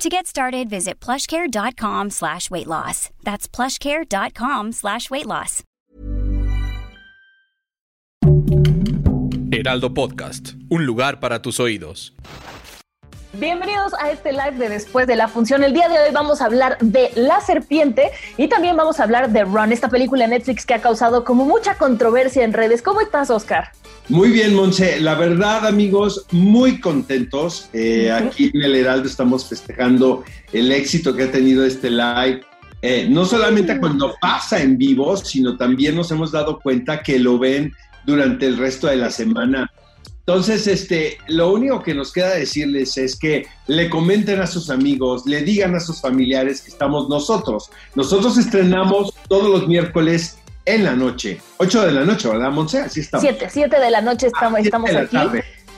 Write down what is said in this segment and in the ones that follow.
To get started, visit plushcare.com slash weight loss. That's plushcare.com slash weight loss. Heraldo Podcast, un lugar para tus oídos. Bienvenidos a este live de después de la función. El día de hoy vamos a hablar de La Serpiente y también vamos a hablar de Run, esta película de Netflix que ha causado como mucha controversia en redes. ¿Cómo estás, Oscar? Muy bien, Monse. La verdad, amigos, muy contentos. Eh, aquí en el Heraldo estamos festejando el éxito que ha tenido este live. Eh, no solamente cuando pasa en vivo, sino también nos hemos dado cuenta que lo ven durante el resto de la semana entonces, este, lo único que nos queda decirles es que le comenten a sus amigos, le digan a sus familiares que estamos nosotros. Nosotros estrenamos todos los miércoles en la noche. 8 de la noche, ¿verdad, Monse? Así estamos. 7, 7 de la noche estamos, estamos aquí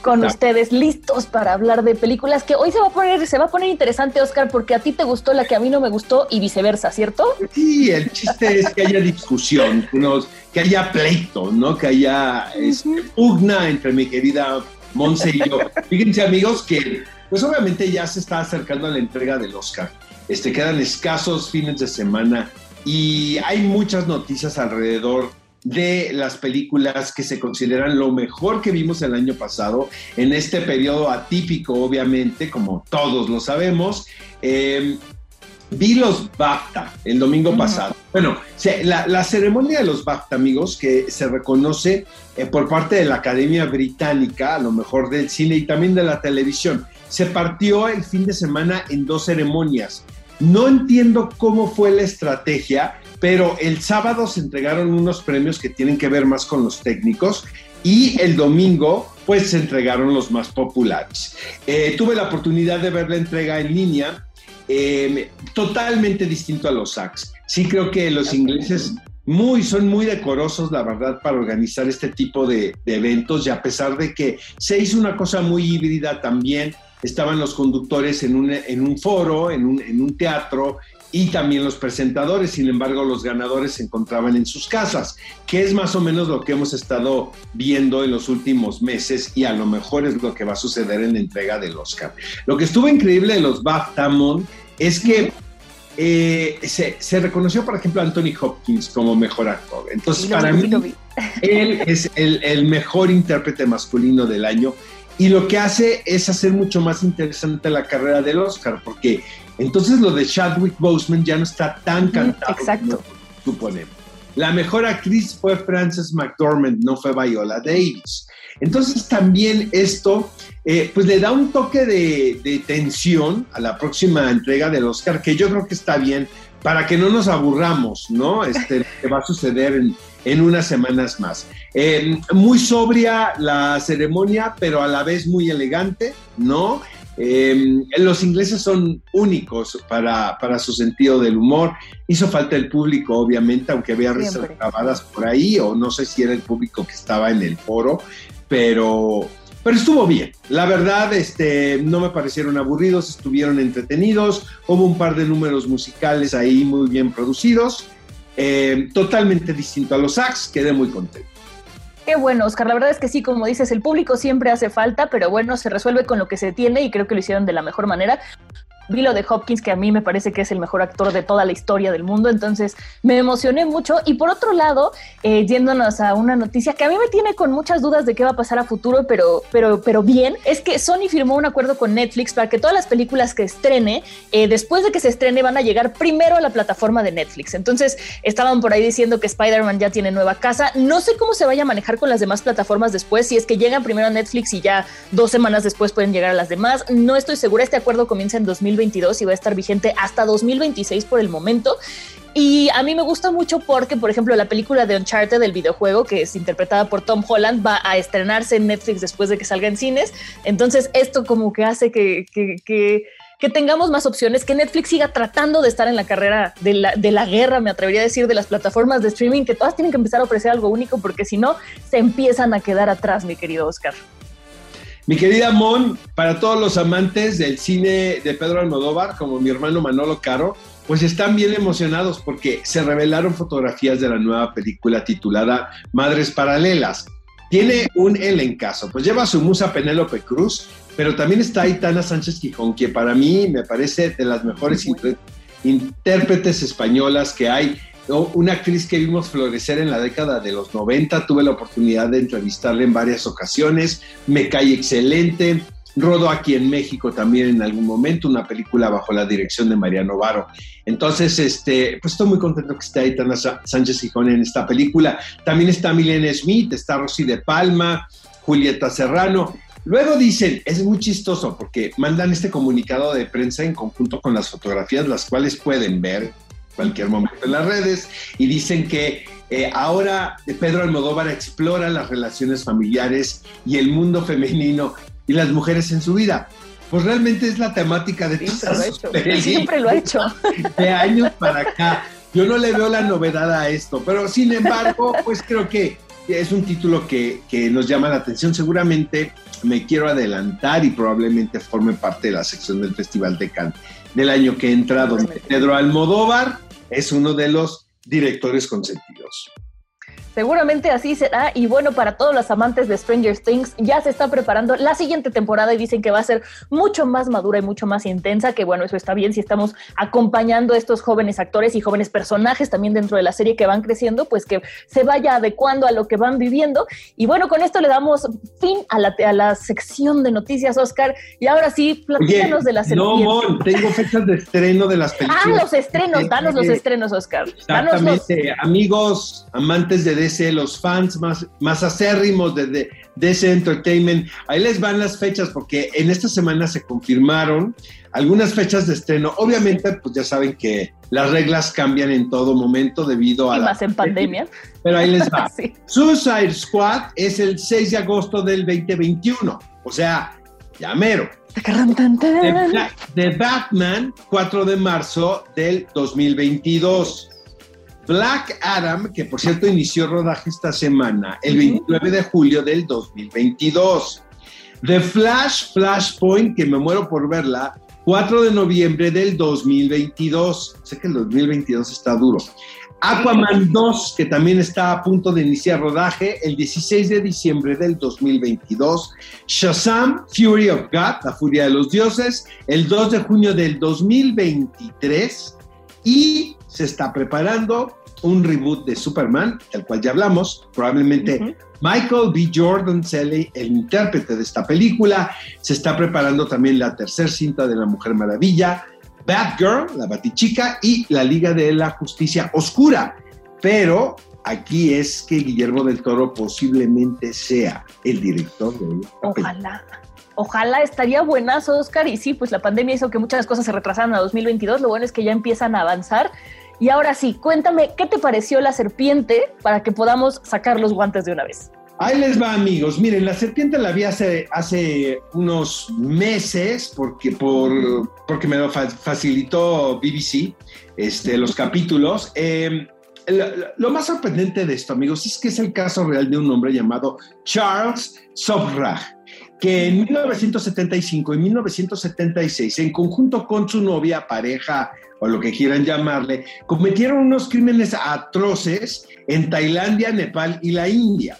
con ustedes listos para hablar de películas que hoy se va a poner se va a poner interesante Oscar porque a ti te gustó la que a mí no me gustó y viceversa, ¿cierto? Sí, el chiste es que haya discusión, que haya pleito, ¿no? Que haya este, pugna entre mi querida Monse y yo. Fíjense amigos que pues obviamente ya se está acercando a la entrega del Oscar. Este quedan escasos fines de semana y hay muchas noticias alrededor de las películas que se consideran lo mejor que vimos el año pasado, en este periodo atípico, obviamente, como todos lo sabemos. Em, vi los BAFTA el domingo pasado. Bueno, la, ceremonia de los BAFTA, amigos, que se reconoce eh, por parte de la Academia Británica, a lo mejor del cine y también de la televisión, se partió el fin de semana en dos ceremonias. No entiendo cómo fue la estrategia, pero el sábado se entregaron unos premios que tienen que ver más con los técnicos y el domingo pues se entregaron los más populares. Eh, tuve la oportunidad de ver la entrega en línea, em, totalmente distinto a los SACs. Sí creo que los ingleses muy, son muy decorosos, la verdad, para organizar este tipo de, eventos y a pesar de que se hizo una cosa muy híbrida también, estaban los conductores en un, en un foro, en un, en un teatro, y también los presentadores. Sin embargo, los ganadores se encontraban en sus casas, que es más o menos lo que hemos estado viendo en los últimos meses y a lo mejor es lo que va a suceder en la entrega del Oscar. Lo que estuvo increíble de los BAFTA es que eh, se, reconoció, por ejemplo, a Anthony Hopkins como mejor actor. Entonces, para mí, él es el, el mejor intérprete masculino del año. Y lo que hace es hacer mucho más interesante la carrera del Oscar, porque entonces lo de Chadwick Boseman ya no está tan cantado. Exacto. suponemos. La mejor actriz fue Frances McDormand, no fue Viola Davis. Entonces también esto eh, pues le da un toque de, tensión a la próxima entrega del Oscar, que yo creo que está bien para que no nos aburramos, ¿no? Este, que va a suceder en, unas semanas más. Eh, muy sobria la ceremonia, pero a la vez muy elegante, ¿no? Em, los ingleses son únicos para, su sentido del humor. Hizo falta el público, obviamente, aunque había risas grabadas por ahí, o no sé si era el público que estaba en el foro, pero, pero estuvo bien. La verdad, este, no me parecieron aburridos, estuvieron entretenidos. Hubo un par de números musicales ahí muy bien producidos. Em, totalmente distinto a los sax, quedé muy contento. Qué bueno, Oscar. La verdad es que sí, como dices, el público siempre hace falta, pero bueno, se resuelve con lo que se tiene y creo que lo hicieron de la mejor manera vi lo de Hopkins, que a mí me parece que es el mejor actor de toda la historia del mundo, entonces me emocioné mucho. Y por otro lado, eh, yéndonos a una noticia que a mí me tiene con muchas dudas de qué va a pasar a futuro, pero, pero, pero bien, es que Sony firmó un acuerdo con Netflix para que todas las películas que estrene, eh, después de que se estrene, van a llegar primero a la plataforma de Netflix. Entonces, estaban por ahí diciendo que Spider-Man ya tiene nueva casa. No sé cómo se vaya a manejar con las demás plataformas después, si es que llegan primero a Netflix y ya dos semanas después pueden llegar a las demás. No estoy segura, este acuerdo comienza en 2020 2022 y va a estar vigente hasta 2026 por el momento. Y a mí me gusta mucho porque, por ejemplo, la película de Uncharted del videojuego, que es interpretada por Tom Holland, va a estrenarse en Netflix después de que salga en cines. Entonces, esto como que hace que, que, tengamos más opciones, que Netflix siga tratando de estar en la carrera de la, de la guerra, me atrevería a decir, de las plataformas de streaming, que todas tienen que empezar a ofrecer algo único, porque si no, se empiezan a quedar atrás, mi querido Oscar. Mi querida Mon, para todos los amantes del cine de Pedro Almodóvar, como mi hermano Manolo Caro, pues están bien emocionados porque se revelaron fotografías de la nueva película titulada Madres Paralelas. Tiene un elencazo, pues lleva a su musa Penélope Cruz, pero también está Aitana Sánchez Quijón, que para mí me parece de las mejores intérpretes españolas que hay una actriz que vimos florecer en la década de los 90, tuve la oportunidad de entrevistarla en varias ocasiones, me cae excelente, rodó aquí en México también en algún momento una película bajo la dirección de Mariano Varo. Entonces, este, pues estoy muy contento que esté Aitana Sánchez Gijón en esta película. También está Milena Smith, está Rosy de Palma, Julieta Serrano. Luego dicen, es muy chistoso porque mandan este comunicado de prensa en conjunto con las fotografías, las cuales pueden ver cualquier momento en las redes, y dicen que eh, ahora Pedro Almodóvar explora las relaciones familiares y el mundo femenino y las mujeres en su vida. Pues realmente es la temática de Siempre lo ha hecho. De años para acá. Yo no le veo la novedad a esto, pero sin embargo, pues creo que es un título que, que nos llama la atención. Seguramente me quiero adelantar y probablemente forme parte de la sección del Festival de Cannes del año que entra, donde Pedro Almodóvar es uno de los directores consentidos. Seguramente así será. Y bueno, para todos los amantes de Stranger Things, ya se está preparando la siguiente temporada y dicen que va a ser mucho más madura y mucho más intensa. Que bueno, eso está bien si estamos acompañando a estos jóvenes actores y jóvenes personajes también dentro de la serie que van creciendo, pues que se vaya adecuando a lo que van viviendo. Y bueno, con esto le damos fin a la, a la sección de noticias, Oscar. Y ahora sí, platícanos de la serie. No, tengo fechas de estreno de las películas. Ah, los estrenos, danos los estrenos, Oscar. Exactamente. Amigos, amantes de los fans más, más acérrimos de, DC Entertainment. Ahí les van las fechas porque en esta semana se confirmaron algunas fechas de estreno. Obviamente, pues ya saben que las reglas cambian en todo momento debido a... Y más en pandemia. Pero ahí les va. Suicide Squad es el 6 de agosto del 2021. O sea, ya mero. The Batman, 4 de marzo del 2022. Black Adam, que por cierto inició rodaje esta semana, el 29 de julio del 2022. The Flash, Flashpoint, que me muero por verla, 4 de noviembre del 2022. Sé que el 2022 está duro. Aquaman 2, que también está a punto de iniciar rodaje, el 16 de diciembre del 2022. Shazam, Fury of God, la furia de los dioses, el 2 de junio del 2023. Y se está preparando un reboot de Superman, del cual ya hablamos, probablemente Michael B. Jordan Selly, el intérprete de esta película, se está preparando también la tercera cinta de La Mujer Maravilla, Batgirl, la Batichica y la Liga de la Justicia Oscura. Pero aquí es que Guillermo del Toro posiblemente sea el director de esta Ojalá. Ojalá estaría buenazo, Oscar. Y sí, pues la pandemia hizo que muchas cosas se retrasaran a 2022. Lo bueno es que ya empiezan a avanzar. Y ahora sí, cuéntame, ¿qué te pareció la serpiente para que podamos sacar los guantes de una vez? Ahí les va, amigos. Miren, la serpiente la vi hace, hace unos meses porque, por, porque me lo facilitó BBC, este, los capítulos. Em, lo, más sorprendente de esto, amigos, es que es el caso real de un hombre llamado Charles Sobrach, que en 1975 y 1976, en conjunto con su novia, pareja o lo que quieran llamarle, cometieron unos crímenes atroces en Tailandia, Nepal y la India.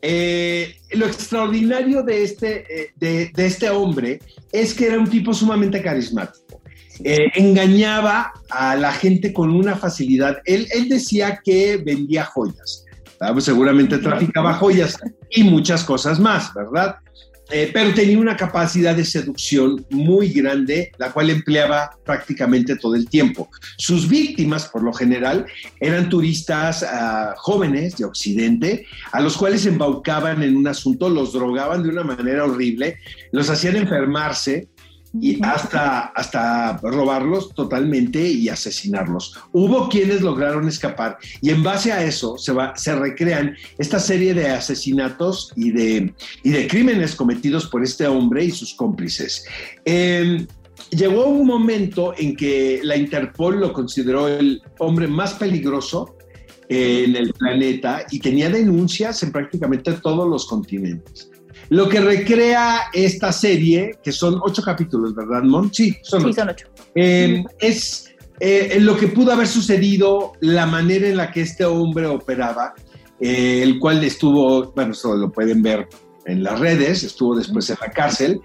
Eh, lo extraordinario de este, eh, de, este hombre es que era un tipo sumamente carismático. Eh, engañaba a la gente con una facilidad. Él, él decía que vendía joyas. seguramente traficaba joyas y muchas cosas más, ¿verdad? Eh, pero tenía una capacidad de seducción muy grande, la cual empleaba prácticamente todo el tiempo. Sus víctimas, por lo general, eran turistas ah, jóvenes de Occidente, a los cuales embaucaban en un asunto, los drogaban de una manera horrible, los hacían enfermarse, y hasta, hasta robarlos totalmente y asesinarlos. Hubo quienes lograron escapar y en base a eso se, va, se recrean esta serie de asesinatos y de, y de crímenes cometidos por este hombre y sus cómplices. Em, llegó un momento en que la Interpol lo consideró el hombre más peligroso en el planeta y tenía denuncias en prácticamente todos los continentes. Lo que recrea esta serie, que son ocho capítulos, ¿verdad, Mon? Sí, son ocho. Son ocho. Eh, es eh, lo que pudo haber sucedido, la manera en la que este hombre operaba, el cual estuvo, bueno, eso lo pueden ver en las redes, estuvo después en la cárcel.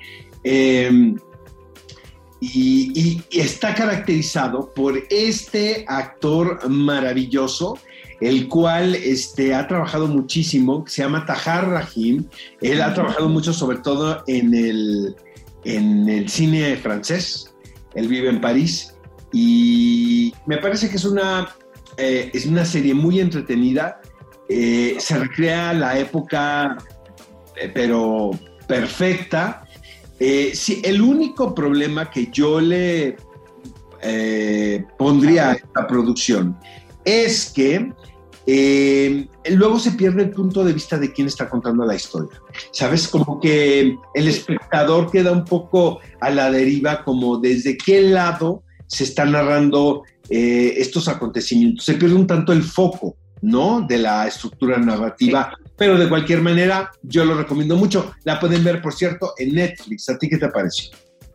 Y, está caracterizado por este actor maravilloso, el cual este, ha trabajado muchísimo, se llama Tahar Rahim. Él ha trabajado mucho, sobre todo en el, en el cine francés. Él vive en París y me parece que es una, eh, es una serie muy entretenida. Eh, se recrea la época, eh, pero perfecta. Sí, el único problema que yo le pondría a esta producción es que eh, luego se pierde el punto de vista de quién está contando la historia. ¿Sabes? Como que el espectador queda un poco a la deriva, como desde qué lado se están narrando estos acontecimientos. Se pierde un tanto el foco, ¿no? De la estructura narrativa pero de cualquier manera yo lo recomiendo mucho. La pueden ver, por cierto, en Netflix. ¿A ti qué te pareció?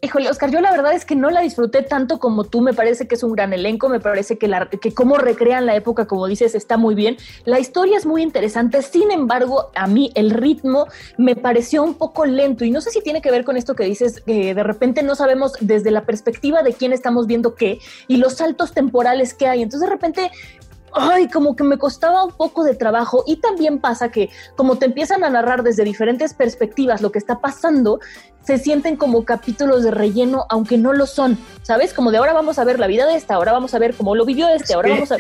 Híjole, Oscar, yo la verdad es que no la disfruté tanto como tú. Me parece que es un gran elenco. Me parece que, la, que cómo recrean la época, como dices, está muy bien. La historia es muy interesante. Sin embargo, a mí el ritmo me pareció un poco lento. Y no sé si tiene que ver con esto que dices, que de repente no sabemos desde la perspectiva de quién estamos viendo qué y los saltos temporales que hay. Entonces, de repente ay, como que me costaba un poco de trabajo y también pasa que como te empiezan a narrar desde diferentes perspectivas lo que está pasando, se sienten como capítulos de relleno, aunque no lo son, ¿sabes? Como de ahora vamos a ver la vida de esta, ahora vamos a ver cómo lo vivió este, ahora vamos a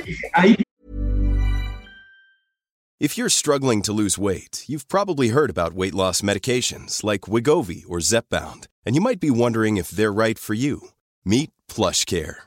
If you're struggling to lose weight, you've probably heard about weight loss medications like Wigovi or Zepbound, and you might be wondering if they're right for you. Meet PlushCare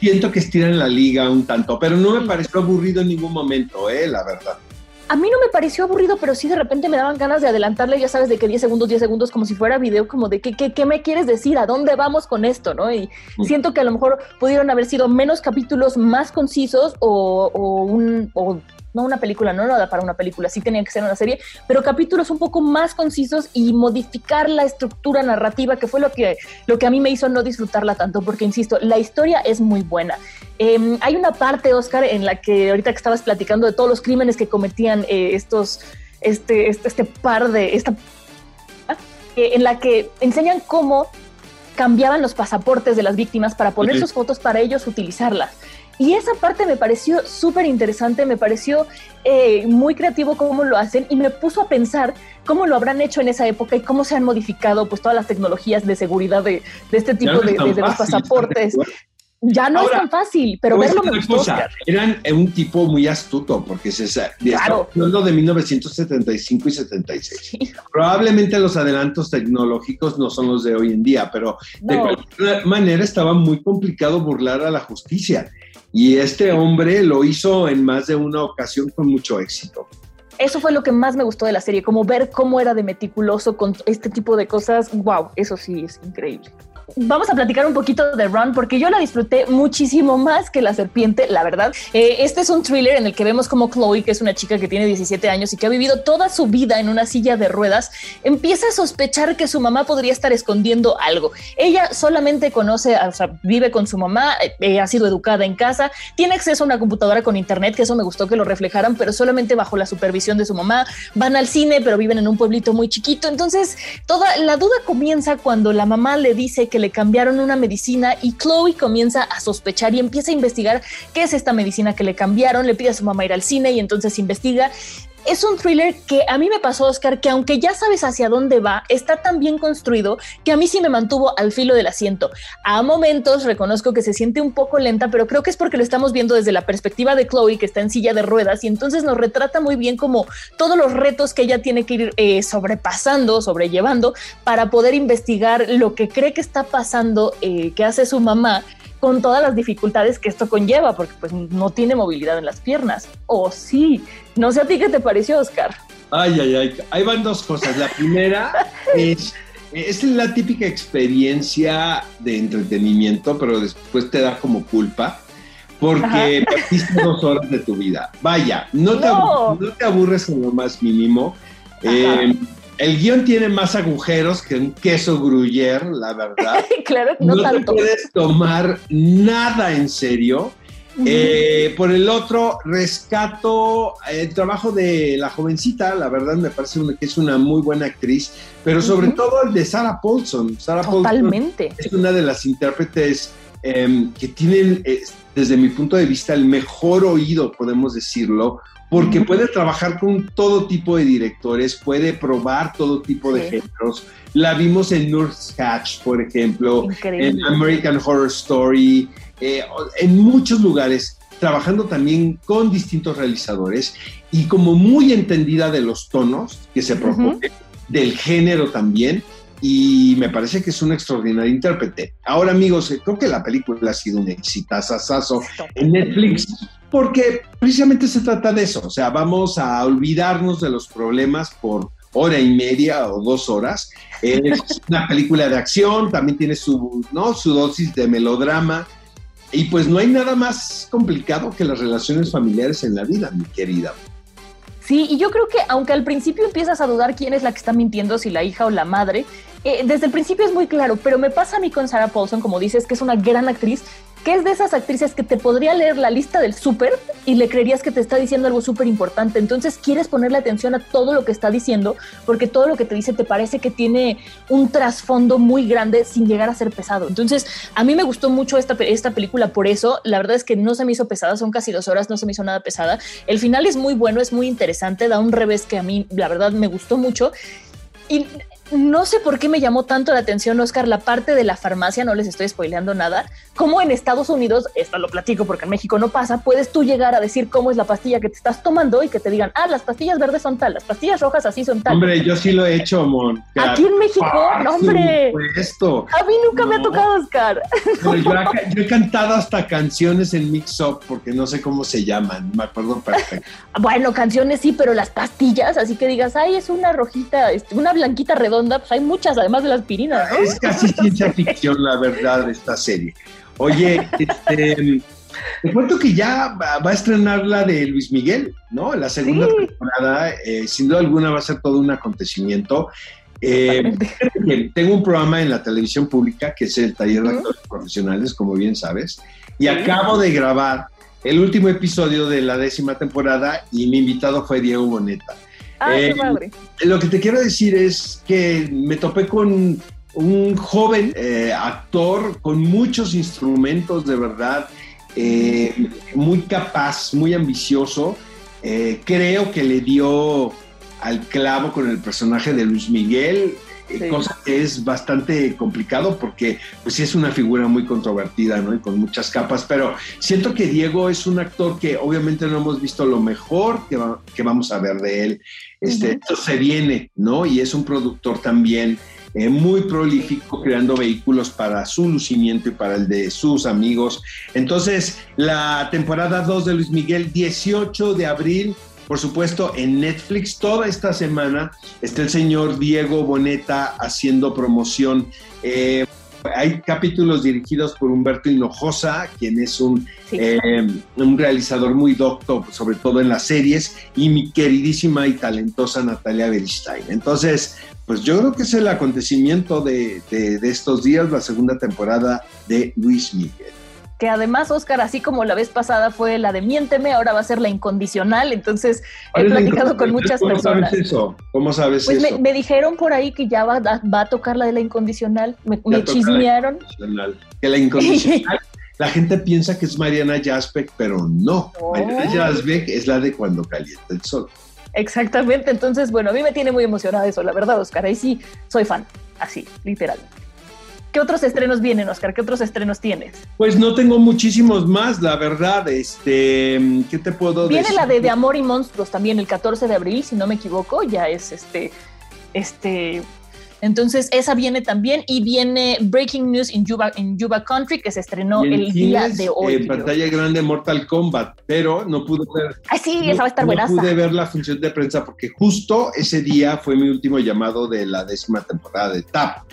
siento que estiran la liga un tanto, pero no me pareció aburrido en ningún momento, eh, la verdad. A mí no me pareció aburrido, pero sí de repente me daban ganas de adelantarle, ya sabes, de que 10 segundos, 10 segundos, como si fuera video, como de qué, qué, qué me quieres decir, a dónde vamos con esto, ¿no? Y mm. siento que a lo mejor pudieron haber sido menos capítulos más concisos o, o un, o no una película, no nada para una película, sí tenía que ser una serie, pero capítulos un poco más concisos y modificar la estructura narrativa, que fue lo que, lo que a mí me hizo no disfrutarla tanto, porque insisto, la historia es muy buena. Em, hay una parte, Oscar, en la que ahorita que estabas platicando de todos los crímenes que cometían eh, estos, este, este, este, par de, esta, eh, en la que enseñan cómo cambiaban los pasaportes de las víctimas para poner sus fotos para ellos utilizarlas. Y esa parte me pareció súper interesante, me pareció eh, muy creativo cómo lo hacen y me puso a pensar cómo lo habrán hecho en esa época y cómo se han modificado pues todas las tecnologías de seguridad de, este tipo de, los pasaportes. Ya no es tan fácil, pero verlo me gustó. Eran un tipo muy astuto, porque se claro. hablando de 1975 y 76. Probablemente los adelantos tecnológicos no son los de hoy en día, pero de cualquier manera estaba muy complicado burlar a la justicia. Y este hombre lo hizo en más de una ocasión con mucho éxito. Eso fue lo que más me gustó de la serie, como ver cómo era de meticuloso con este tipo de cosas. Wow, eso sí es increíble vamos a platicar un poquito de Run porque yo la disfruté muchísimo más que La Serpiente, la verdad. Eh, este es un thriller en el que vemos como Chloe, que es una chica que tiene 17 años y que ha vivido toda su vida en una silla de ruedas, empieza a sospechar que su mamá podría estar escondiendo algo. Ella solamente conoce, o sea, vive con su mamá, eh, ha sido educada en casa, tiene acceso a una computadora con internet, que eso me gustó que lo reflejaran, pero solamente bajo la supervisión de su mamá. Van al cine, pero viven en un pueblito muy chiquito. Entonces, toda la duda comienza cuando la mamá le dice que le cambiaron una medicina y Chloe comienza a sospechar y empieza a investigar qué es esta medicina que le cambiaron, le pide a su mamá ir al cine y entonces investiga es un thriller que a mí me pasó, Oscar, que aunque ya sabes hacia dónde va, está tan bien construido que a mí sí me mantuvo al filo del asiento. A momentos reconozco que se siente un poco lenta, pero creo que es porque lo estamos viendo desde la perspectiva de Chloe, que está en silla de ruedas, y entonces nos retrata muy bien como todos los retos que ella tiene que ir eh, sobrepasando, sobrellevando, para poder investigar lo que cree que está pasando, eh, que hace su mamá con todas las dificultades que esto conlleva, porque pues no tiene movilidad en las piernas. O sí, no sé a ti qué te pareció, Oscar. Ay, ay, ay, ahí van dos cosas. La primera es, es la típica experiencia de entretenimiento, pero después te da como culpa. Porque perdiste dos horas de tu vida. Vaya, no, Te, no te aburres en lo más mínimo. Eh, el guion tiene más agujeros que un queso gruyere, la verdad. claro, no, no te puedes tomar nada en serio. Eh, por el otro, rescato el trabajo de la jovencita, la verdad me parece que es una muy buena actriz, pero sobre todo el de Sarah Paulson. Sarah Totalmente. es una de las intérpretes em, que tienen, eh, desde mi punto de vista, el mejor oído, podemos decirlo, porque puede trabajar con todo tipo de directores, puede probar todo tipo de géneros. La vimos en Nurse Hatch, por ejemplo, en American Horror Story, eh, en muchos lugares, trabajando también con distintos realizadores y como muy entendida de los tonos que se proponen, del género también, y me parece que es un extraordinario intérprete. Ahora, amigos, eh, creo que la película ha sido un exitazazazo en Netflix porque precisamente se trata de eso, o sea, vamos a olvidarnos de los problemas por hora y media o dos horas. Es una película de acción, también tiene su, ¿no? su dosis de melodrama. Y pues no hay nada más complicado que las relaciones familiares en la vida, mi querida. Sí, y yo creo que aunque al principio empiezas a dudar quién es la que está mintiendo, si la hija o la madre, eh, desde el principio es muy claro, pero me pasa a mí con Sarah Paulson, como dices, que es una gran actriz, que es de esas actrices que te podría leer la lista del súper y le creerías que te está diciendo algo súper importante. Entonces quieres ponerle atención a todo lo que está diciendo, porque todo lo que te dice te parece que tiene un trasfondo muy grande sin llegar a ser pesado. Entonces, a mí me gustó mucho esta, esta película por eso. La verdad es que no se me hizo pesada, son casi dos horas, no se me hizo nada pesada. El final es muy bueno, es muy interesante, da un revés que a mí, la verdad, me gustó mucho. Y no sé por qué me llamó tanto la atención, Oscar, la parte de la farmacia, no les estoy spoileando nada, como en Estados Unidos, esto lo platico porque en México no pasa, puedes tú llegar a decir cómo es la pastilla que te estás tomando y que te digan, ah, las pastillas verdes son tal, las pastillas rojas así son tal. Hombre, yo sí lo he hecho, Mon. Aquí en México, no, hombre. Esto. A mí nunca me ha tocado, Oscar. yo, he cantado hasta canciones en Mix Up porque no sé cómo se llaman, me acuerdo perfecto. bueno, canciones sí, pero las pastillas, así que digas, ay, es una rojita, una blanquita redonda pues hay muchas, además de la aspirina. Es casi ciencia ficción, la verdad, esta serie. Oye, este, te cuento que ya va a estrenar la de Luis Miguel, ¿no? La segunda temporada, eh, sin duda alguna va a ser todo un acontecimiento. Eh, tengo un programa en la televisión pública que es el Taller de Actores Profesionales, como bien sabes, y acabo de grabar el último episodio de la décima temporada y mi invitado fue Diego Boneta. Ah, qué eh, Lo que te quiero decir es que me topé con un joven eh, actor con muchos instrumentos de verdad, eh, muy capaz, muy ambicioso. creo que le dio al clavo con el personaje de Luis Miguel. Cosa que es bastante complicado porque pues sí es una figura muy controvertida, ¿no? Y con muchas capas, pero siento que Diego es un actor que obviamente no hemos visto lo mejor que, que vamos a ver de él. Este, Esto se viene, ¿no? Y es un productor también eh, muy prolífico, creando vehículos para su lucimiento y para el de sus amigos. Entonces, la temporada 2 de Luis Miguel, 18 de abril, por supuesto, en Netflix toda esta semana está el señor Diego Boneta haciendo promoción. Eh, hay capítulos dirigidos por Humberto Hinojosa, quien es un, eh, un realizador muy docto, sobre todo en las series, y mi queridísima y talentosa Natalia Beristain. Entonces, pues yo creo que es el acontecimiento de, de estos días, la segunda temporada de Luis Miguel que además, Oscar, así como la vez pasada fue la de miénteme, ahora va a ser la incondicional. Entonces, he platicado con muchas personas. ¿Cómo sabes eso? ¿Cómo sabes pues eso? Me, me, dijeron por ahí que ya va, va, a tocar la de la incondicional. Me, me chismearon. que la incondicional. la gente piensa que es Mariana Jaspek, pero no. Mariana Jaspek es la de cuando calienta el sol. Exactamente, entonces, bueno, a mí me tiene muy emocionada eso, la verdad, Oscar. Ahí sí soy fan, así, literal. ¿Qué otros estrenos vienen, Oscar? ¿Qué otros estrenos tienes? Pues no tengo muchísimos más, la verdad. Este, ¿qué te puedo decir? Viene la de, de Amor y Monstruos también el 14 de abril, si no me equivoco, ya es este, este, entonces, esa viene también y viene Breaking News in Yuba, en Yuba Country, que se estrenó el día de hoy. En pantalla grande Mortal Kombat, pero no pude ver. Ay, sí, esa va a estar buena. No pude ver la función de prensa porque justo ese día fue mi último llamado de la décima temporada de TAP.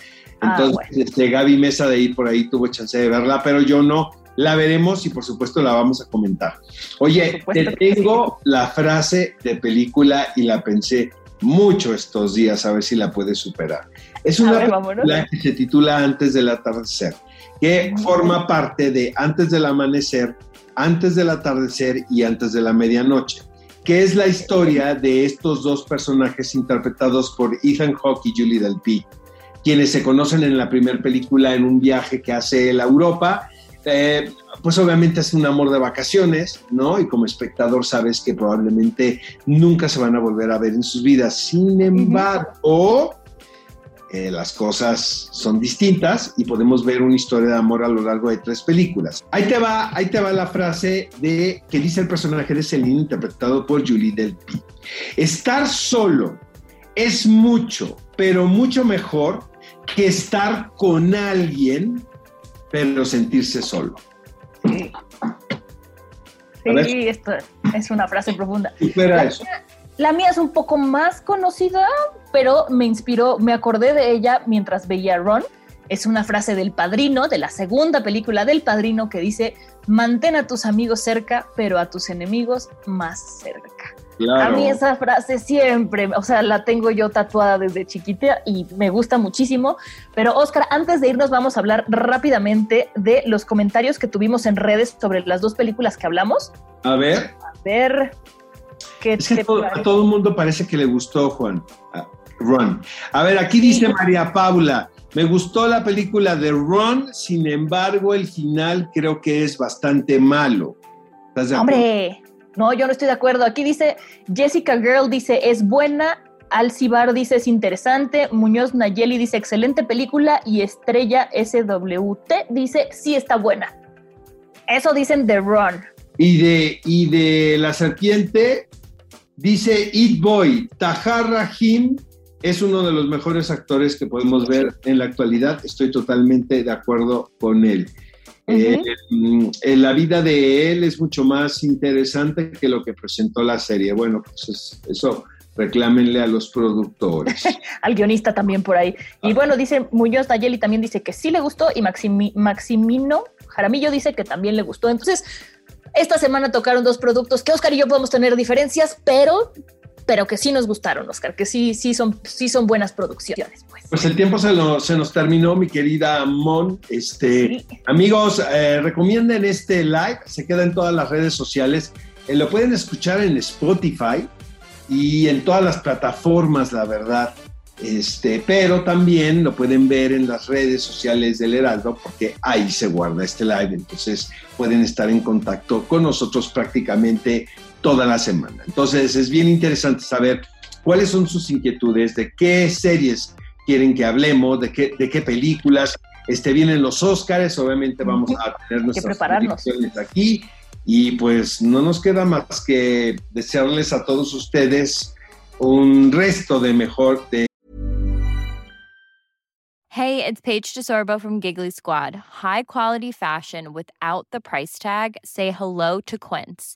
Ah, Entonces, este, Gaby Mesa de ir por ahí tuvo chance de verla, pero yo no. La veremos y por supuesto la vamos a comentar. Oye, te tengo la frase de película y la pensé mucho estos días a ver si la puedes superar. Es una película que se titula Antes del atardecer, que forma parte de Antes del amanecer, Antes del atardecer y Antes de la medianoche, que es la historia de estos dos personajes interpretados por Ethan Hawke y Julie Delpy, quienes se conocen en la primera película en un viaje que hace la Europa. Eh, pues obviamente es un amor de vacaciones, ¿no? Y como espectador sabes que probablemente nunca se van a volver a ver en sus vidas. Sin embargo, eh, las cosas son distintas y podemos ver una historia de amor a lo largo de tres películas. Ahí te va, ahí te va la frase de que dice el personaje de Celine interpretado por Julie Delpy. Estar solo es mucho, pero mucho mejor que estar con alguien, pero sentirse solo. Sí. esto es una frase profunda. la, Mía, es un poco más conocida, pero me inspiró, me acordé de ella mientras veía Ron. Es una frase del padrino, de la segunda película del padrino, que dice, mantén a tus amigos cerca, pero a tus enemigos más cerca. A mí esa frase siempre, o sea, la tengo yo tatuada desde chiquita y me gusta muchísimo. Pero Oscar, antes de irnos vamos a hablar rápidamente de los comentarios que tuvimos en redes sobre las dos películas que hablamos. A ver. A ver. ¿qué es que a todo el mundo parece que le gustó, Juan. Ron. A ver, aquí dice María Paula. Me gustó la película de Ron, sin embargo, el final creo que es bastante malo. ¿Estás de Hombre, no, yo no estoy de acuerdo. Aquí dice Jessica Girl, dice es buena. Alcibar dice es interesante. Muñoz Nayeli dice excelente película. Y Estrella SWT dice sí está buena. Eso dicen de Ron. Y de, y de La Serpiente dice It Boy. Tahar Rahim es uno de los mejores actores que podemos ver en la actualidad. Estoy totalmente de acuerdo con él. Eh, la vida de él es mucho más interesante que lo que presentó la serie. Bueno, pues eso reclámenle a los productores. Al guionista también por ahí. Y ah. bueno, dice Muñoz Nayeli también dice que sí le gustó y Maximino Jaramillo dice que también le gustó. Entonces, esta semana tocaron dos productos que Oscar y yo podemos tener diferencias, pero pero que sí nos gustaron, Oscar, que sí, sí, son, sí son buenas producciones. Pues, pues el tiempo se, se nos terminó, mi querida Mon. Este, Amigos, eh, recomienden este live, se queda en todas las redes sociales. Eh, lo pueden escuchar en Spotify y en todas las plataformas, la verdad. Este, pero también lo pueden ver en las redes sociales del Heraldo porque ahí se guarda este live, entonces pueden estar en contacto con nosotros prácticamente toda la semana. Entonces es bien interesante saber cuáles son sus inquietudes, de qué series quieren que hablemos, de qué, de qué películas. Este, vienen los Óscares, obviamente vamos a tener nuestras predicciones aquí. Y pues no nos queda más que desearles a todos ustedes un resto de mejor de Hey, it's Paige DeSorbo from Giggly Squad. High quality fashion without the price tag. Say hello to Quince.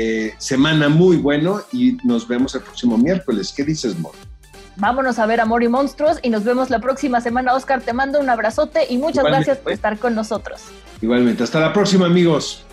Eh, semana muy bueno y nos vemos el próximo miércoles. ¿Qué dices, Mor? Vámonos a ver Amor y Monstruos y nos vemos la próxima semana. Oscar, te mando un abrazote y muchas gracias por estar con nosotros. Igualmente, hasta la próxima, amigos.